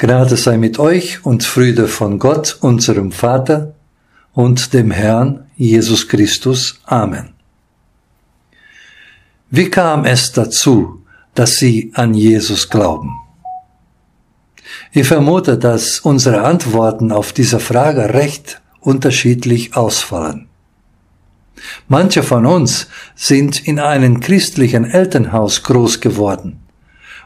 Gnade sei mit euch und Friede von Gott, unserem Vater und dem Herrn Jesus Christus. Amen. Wie kam es dazu, dass Sie an Jesus glauben? Ich vermute, dass unsere Antworten auf diese Frage recht unterschiedlich ausfallen. Manche von uns sind in einem christlichen Elternhaus groß geworden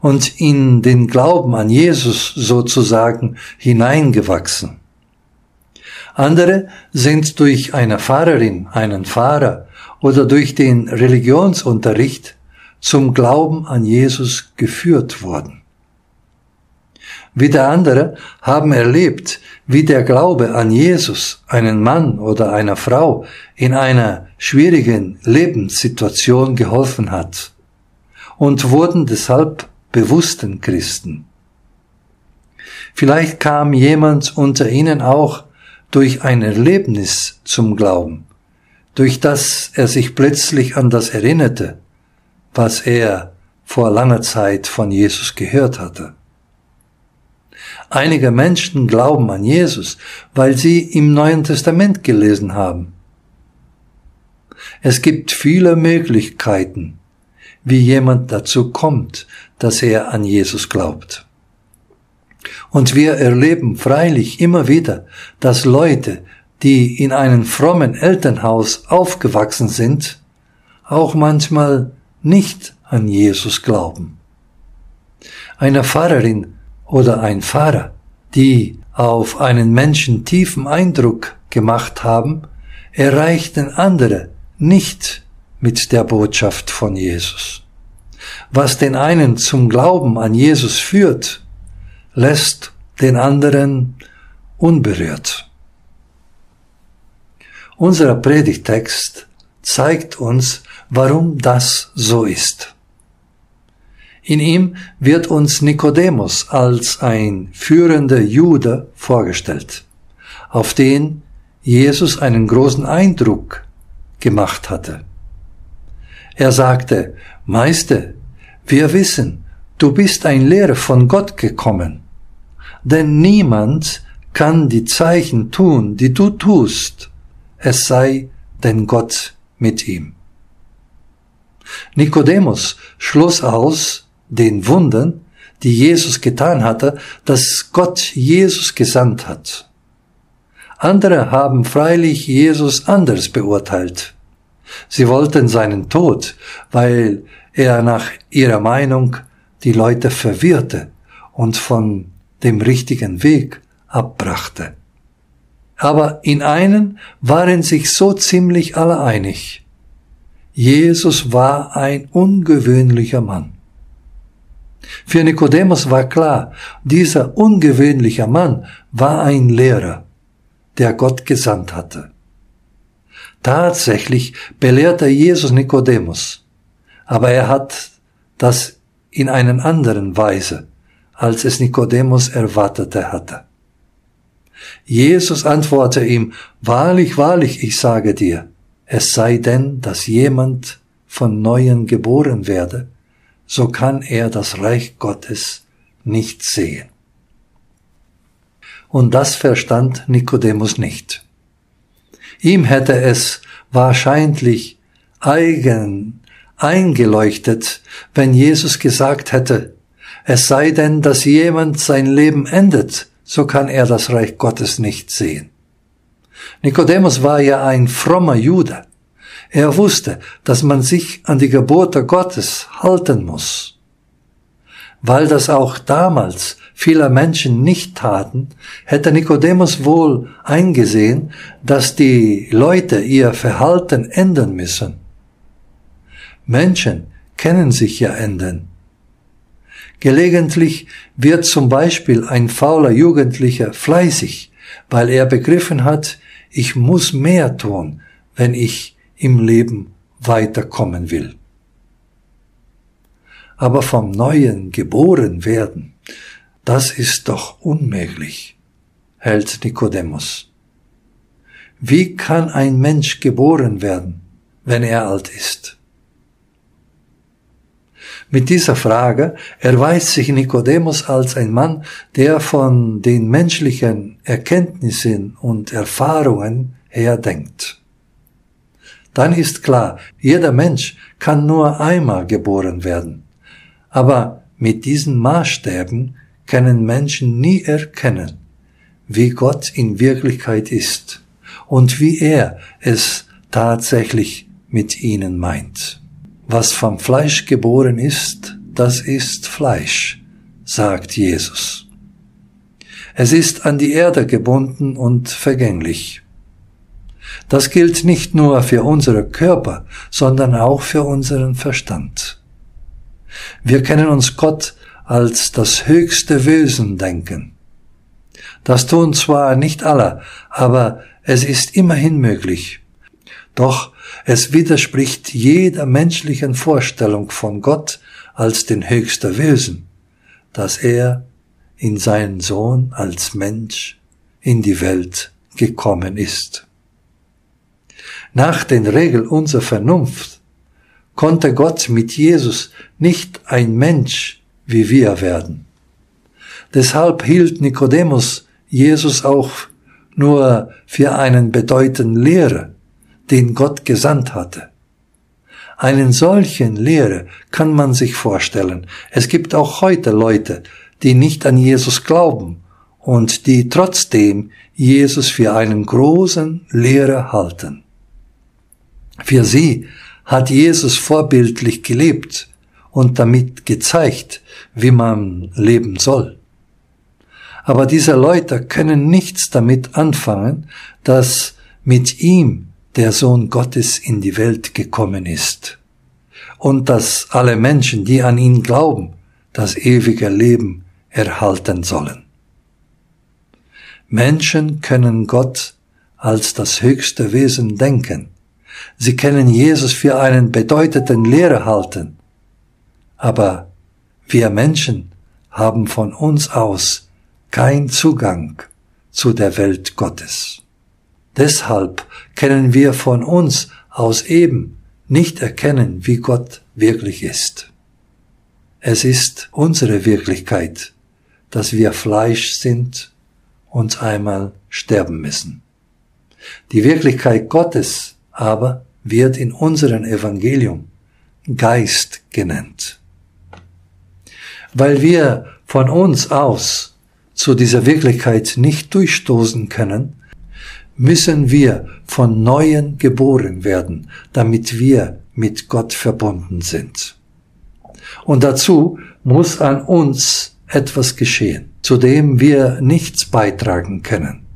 und in den Glauben an Jesus sozusagen hineingewachsen. Andere sind durch eine Pfarrerin, einen Pfarrer oder durch den Religionsunterricht zum Glauben an Jesus geführt worden. Wieder andere haben erlebt, wie der Glaube an Jesus einen Mann oder einer Frau in einer schwierigen Lebenssituation geholfen hat und wurden deshalb bewussten Christen. Vielleicht kam jemand unter ihnen auch durch ein Erlebnis zum Glauben, durch das er sich plötzlich an das erinnerte, was er vor langer Zeit von Jesus gehört hatte. Einige Menschen glauben an Jesus, weil sie im Neuen Testament gelesen haben. Es gibt viele Möglichkeiten, wie jemand dazu kommt, dass er an Jesus glaubt. Und wir erleben freilich immer wieder, dass Leute, die in einem frommen Elternhaus aufgewachsen sind, auch manchmal nicht an Jesus glauben. Eine Pfarrerin oder ein Pfarrer, die auf einen Menschen tiefen Eindruck gemacht haben, erreichten andere nicht mit der Botschaft von Jesus. Was den einen zum Glauben an Jesus führt, lässt den anderen unberührt. Unser Predigtext zeigt uns, warum das so ist. In ihm wird uns Nikodemus als ein führender Jude vorgestellt, auf den Jesus einen großen Eindruck gemacht hatte. Er sagte, Meister, wir wissen, du bist ein Lehrer von Gott gekommen, denn niemand kann die Zeichen tun, die du tust, es sei denn Gott mit ihm. Nikodemus schloss aus den Wundern, die Jesus getan hatte, dass Gott Jesus gesandt hat. Andere haben freilich Jesus anders beurteilt. Sie wollten seinen Tod, weil er nach ihrer Meinung die Leute verwirrte und von dem richtigen Weg abbrachte. Aber in einen waren sich so ziemlich alle einig. Jesus war ein ungewöhnlicher Mann. Für Nikodemus war klar, dieser ungewöhnliche Mann war ein Lehrer, der Gott gesandt hatte. Tatsächlich belehrte Jesus Nikodemus, aber er hat das in einen anderen Weise, als es Nikodemus erwartete hatte. Jesus antwortete ihm, Wahrlich, wahrlich, ich sage dir, es sei denn, dass jemand von neuem geboren werde, so kann er das Reich Gottes nicht sehen. Und das verstand Nikodemus nicht. Ihm hätte es wahrscheinlich eigen eingeleuchtet, wenn Jesus gesagt hätte, es sei denn, dass jemand sein Leben endet, so kann er das Reich Gottes nicht sehen. Nikodemus war ja ein frommer Jude. Er wusste, dass man sich an die Gebote Gottes halten muss. Weil das auch damals vieler Menschen nicht taten, hätte Nikodemus wohl eingesehen, dass die Leute ihr Verhalten ändern müssen. Menschen können sich ja ändern. Gelegentlich wird zum Beispiel ein fauler Jugendlicher fleißig, weil er begriffen hat, ich muss mehr tun, wenn ich im Leben weiterkommen will. Aber vom Neuen geboren werden, das ist doch unmöglich, hält Nikodemus. Wie kann ein Mensch geboren werden, wenn er alt ist? Mit dieser Frage erweist sich Nikodemus als ein Mann, der von den menschlichen Erkenntnissen und Erfahrungen her denkt. Dann ist klar, jeder Mensch kann nur einmal geboren werden. Aber mit diesen Maßstäben können Menschen nie erkennen, wie Gott in Wirklichkeit ist und wie er es tatsächlich mit ihnen meint. Was vom Fleisch geboren ist, das ist Fleisch, sagt Jesus. Es ist an die Erde gebunden und vergänglich. Das gilt nicht nur für unsere Körper, sondern auch für unseren Verstand. Wir können uns Gott als das höchste Wesen denken. Das tun zwar nicht alle, aber es ist immerhin möglich. Doch es widerspricht jeder menschlichen Vorstellung von Gott als den höchsten Wesen, dass er in seinen Sohn als Mensch in die Welt gekommen ist. Nach den Regeln unserer Vernunft konnte Gott mit Jesus nicht ein Mensch wie wir werden. Deshalb hielt Nikodemus Jesus auch nur für einen bedeutenden Lehrer, den Gott gesandt hatte. Einen solchen Lehrer kann man sich vorstellen. Es gibt auch heute Leute, die nicht an Jesus glauben und die trotzdem Jesus für einen großen Lehrer halten. Für sie hat Jesus vorbildlich gelebt und damit gezeigt, wie man leben soll. Aber diese Leute können nichts damit anfangen, dass mit ihm der Sohn Gottes in die Welt gekommen ist und dass alle Menschen, die an ihn glauben, das ewige Leben erhalten sollen. Menschen können Gott als das höchste Wesen denken. Sie können Jesus für einen bedeutenden Lehrer halten. Aber wir Menschen haben von uns aus kein Zugang zu der Welt Gottes. Deshalb können wir von uns aus eben nicht erkennen, wie Gott wirklich ist. Es ist unsere Wirklichkeit, dass wir Fleisch sind und einmal sterben müssen. Die Wirklichkeit Gottes aber wird in unserem Evangelium Geist genannt. Weil wir von uns aus zu dieser Wirklichkeit nicht durchstoßen können, müssen wir von Neuem geboren werden, damit wir mit Gott verbunden sind. Und dazu muss an uns etwas geschehen, zu dem wir nichts beitragen können.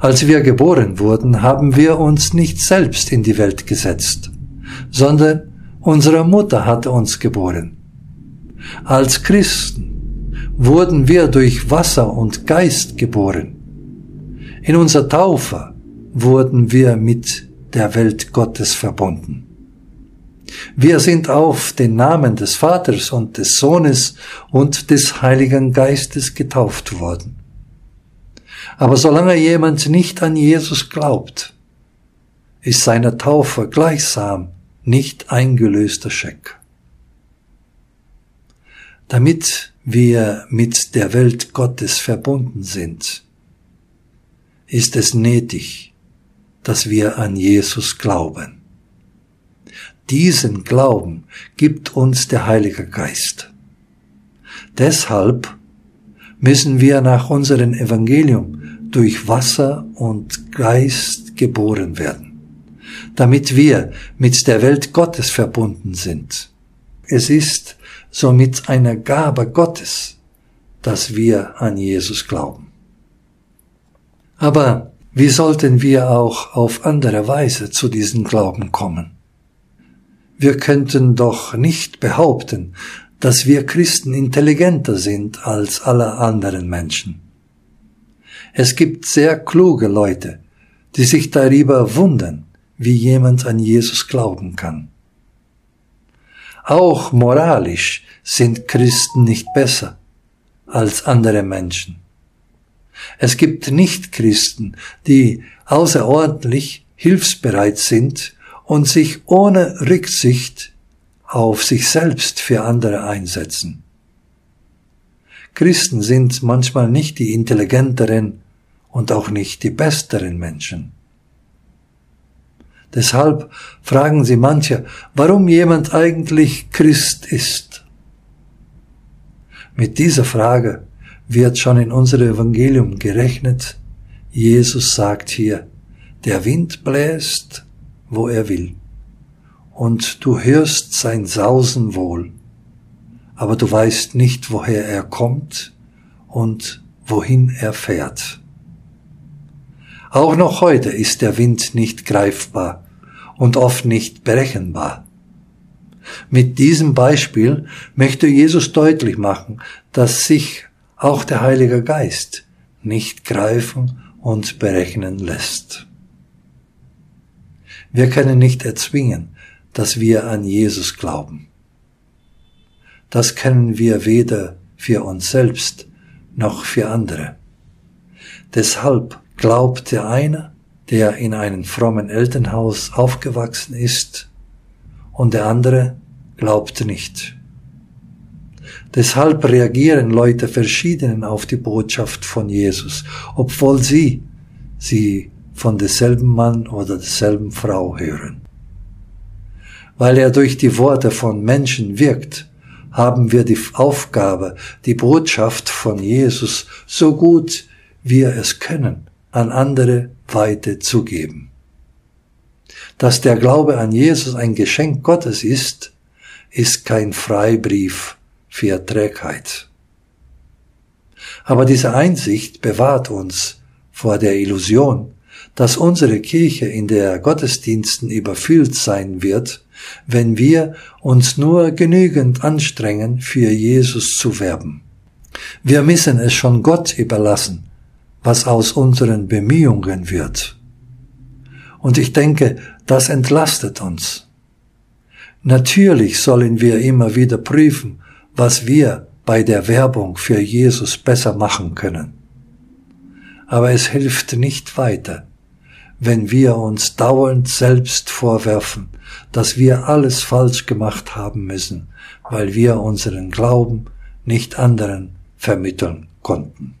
Als wir geboren wurden, haben wir uns nicht selbst in die Welt gesetzt, sondern unsere Mutter hatte uns geboren. Als Christen wurden wir durch Wasser und Geist geboren. In unserer Taufe wurden wir mit der Welt Gottes verbunden. Wir sind auf den Namen des Vaters und des Sohnes und des Heiligen Geistes getauft worden. Aber solange jemand nicht an Jesus glaubt, ist seine Taufe gleichsam nicht eingelöster Scheck. Damit wir mit der Welt Gottes verbunden sind, ist es nötig, dass wir an Jesus glauben. Diesen Glauben gibt uns der Heilige Geist. Deshalb müssen wir nach unserem Evangelium durch Wasser und Geist geboren werden, damit wir mit der Welt Gottes verbunden sind. Es ist somit eine Gabe Gottes, dass wir an Jesus glauben. Aber wie sollten wir auch auf andere Weise zu diesem Glauben kommen? Wir könnten doch nicht behaupten, dass wir Christen intelligenter sind als alle anderen Menschen. Es gibt sehr kluge Leute, die sich darüber wundern, wie jemand an Jesus glauben kann. Auch moralisch sind Christen nicht besser als andere Menschen. Es gibt Nichtchristen, die außerordentlich hilfsbereit sind und sich ohne Rücksicht auf sich selbst für andere einsetzen. Christen sind manchmal nicht die intelligenteren und auch nicht die besseren Menschen. Deshalb fragen sie manche, warum jemand eigentlich Christ ist. Mit dieser Frage wird schon in unserem Evangelium gerechnet. Jesus sagt hier, der Wind bläst, wo er will, und du hörst sein Sausen wohl, aber du weißt nicht, woher er kommt und wohin er fährt. Auch noch heute ist der Wind nicht greifbar und oft nicht berechenbar. Mit diesem Beispiel möchte Jesus deutlich machen, dass sich auch der Heilige Geist nicht greifen und berechnen lässt. Wir können nicht erzwingen, dass wir an Jesus glauben. Das können wir weder für uns selbst noch für andere. Deshalb glaubt der eine, der in einem frommen Elternhaus aufgewachsen ist, und der andere glaubt nicht. Deshalb reagieren Leute verschieden auf die Botschaft von Jesus, obwohl sie sie von derselben Mann oder derselben Frau hören. Weil er durch die Worte von Menschen wirkt, haben wir die Aufgabe, die Botschaft von Jesus so gut wir es können, an andere weiterzugeben. Dass der Glaube an Jesus ein Geschenk Gottes ist, ist kein Freibrief für Trägheit. Aber diese Einsicht bewahrt uns vor der Illusion, dass unsere Kirche in der Gottesdiensten überfüllt sein wird, wenn wir uns nur genügend anstrengen, für Jesus zu werben. Wir müssen es schon Gott überlassen, was aus unseren Bemühungen wird. Und ich denke, das entlastet uns. Natürlich sollen wir immer wieder prüfen, was wir bei der Werbung für Jesus besser machen können. Aber es hilft nicht weiter, wenn wir uns dauernd selbst vorwerfen, dass wir alles falsch gemacht haben müssen, weil wir unseren Glauben nicht anderen vermitteln konnten.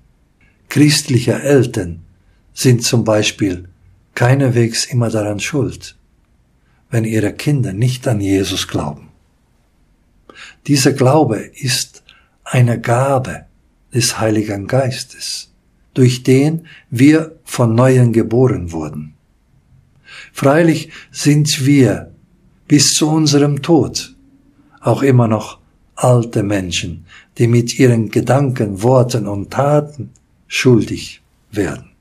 Christliche Eltern sind zum Beispiel keinerwegs immer daran schuld, wenn ihre Kinder nicht an Jesus glauben. Dieser Glaube ist eine Gabe des Heiligen Geistes, durch den wir von neuem geboren wurden. Freilich sind wir bis zu unserem Tod auch immer noch alte Menschen, die mit ihren Gedanken, Worten und Taten schuldig werden.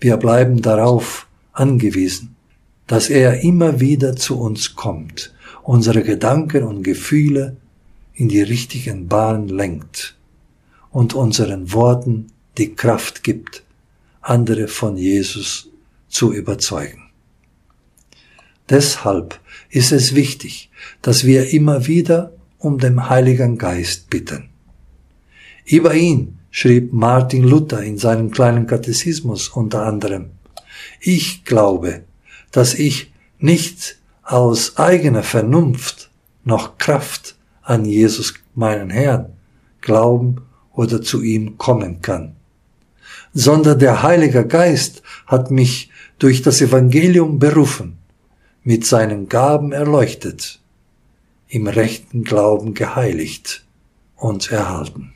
Wir bleiben darauf angewiesen, dass er immer wieder zu uns kommt unsere Gedanken und Gefühle in die richtigen Bahn lenkt und unseren Worten die Kraft gibt, andere von Jesus zu überzeugen. Deshalb ist es wichtig, dass wir immer wieder um den Heiligen Geist bitten. Über ihn schrieb Martin Luther in seinem kleinen Katechismus unter anderem, ich glaube, dass ich nicht aus eigener Vernunft noch Kraft an Jesus, meinen Herrn, glauben oder zu ihm kommen kann, sondern der Heilige Geist hat mich durch das Evangelium berufen, mit seinen Gaben erleuchtet, im rechten Glauben geheiligt und erhalten.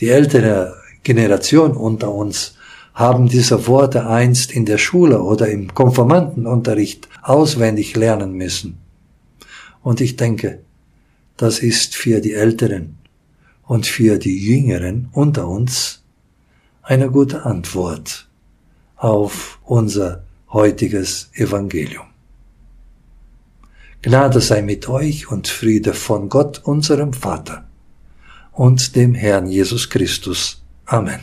Die ältere Generation unter uns haben diese Worte einst in der Schule oder im Konformantenunterricht auswendig lernen müssen. Und ich denke, das ist für die Älteren und für die Jüngeren unter uns eine gute Antwort auf unser heutiges Evangelium. Gnade sei mit euch und Friede von Gott, unserem Vater und dem Herrn Jesus Christus. Amen.